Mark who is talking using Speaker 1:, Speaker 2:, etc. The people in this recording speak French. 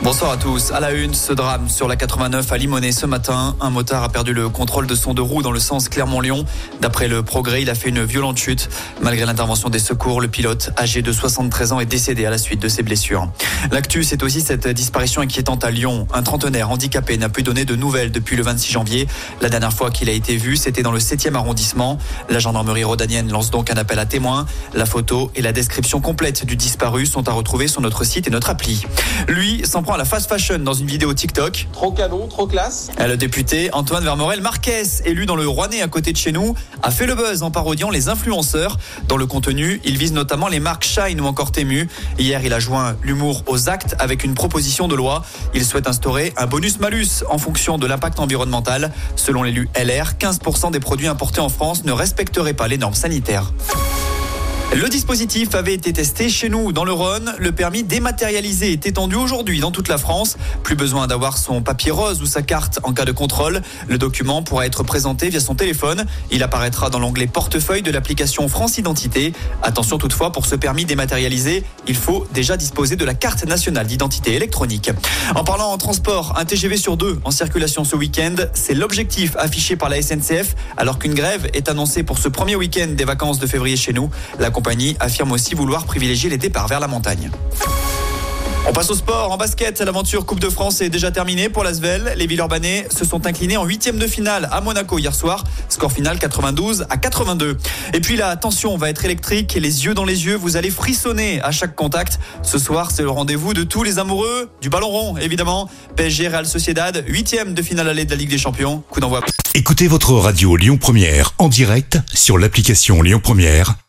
Speaker 1: Bonsoir à tous. À la une, ce drame sur la 89 à Limonest ce matin. Un motard a perdu le contrôle de son deux roues dans le sens Clermont-Lyon. D'après le progrès, il a fait une violente chute. Malgré l'intervention des secours, le pilote, âgé de 73 ans, est décédé à la suite de ses blessures. L'actu, c'est aussi cette disparition inquiétante à Lyon. Un trentenaire handicapé n'a plus donné de nouvelles depuis le 26 janvier. La dernière fois qu'il a été vu, c'était dans le 7e arrondissement. La gendarmerie rhodanienne lance donc un appel à témoins. La photo et la description complète du disparu sont à retrouver sur notre site et notre appli. Lui s'en prend à la fast fashion dans une vidéo TikTok.
Speaker 2: Trop canon, trop classe.
Speaker 1: Le député Antoine Vermorel Marquez, élu dans le Rouennais à côté de chez nous, a fait le buzz en parodiant les influenceurs. Dans le contenu, il vise notamment les marques Shine ou encore Temu. Hier, il a joint l'humour aux actes avec une proposition de loi. Il souhaite instaurer un bonus-malus en fonction de l'impact environnemental. Selon l'élu LR, 15% des produits importés en France ne respecteraient pas les normes sanitaires. Le dispositif avait été testé chez nous dans le Rhône. Le permis dématérialisé est étendu aujourd'hui dans toute la France. Plus besoin d'avoir son papier rose ou sa carte en cas de contrôle. Le document pourra être présenté via son téléphone. Il apparaîtra dans l'onglet portefeuille de l'application France Identité. Attention toutefois, pour ce permis dématérialisé, il faut déjà disposer de la carte nationale d'identité électronique. En parlant en transport, un TGV sur deux en circulation ce week-end, c'est l'objectif affiché par la SNCF alors qu'une grève est annoncée pour ce premier week-end des vacances de février chez nous. La compagnie affirme aussi vouloir privilégier les départs vers la montagne. On passe au sport. En basket, l'aventure Coupe de France est déjà terminée pour l'Asvel. Les Villeurbanais se sont inclinés en huitième de finale à Monaco hier soir. Score final 92 à 82. Et puis la tension va être électrique les yeux dans les yeux, vous allez frissonner à chaque contact. Ce soir, c'est le rendez-vous de tous les amoureux du ballon rond, évidemment. PSG Real Sociedad, huitième de finale allée de la Ligue des Champions. Coup d'envoi.
Speaker 3: Écoutez votre radio Lyon Première en direct sur l'application Lyon Première,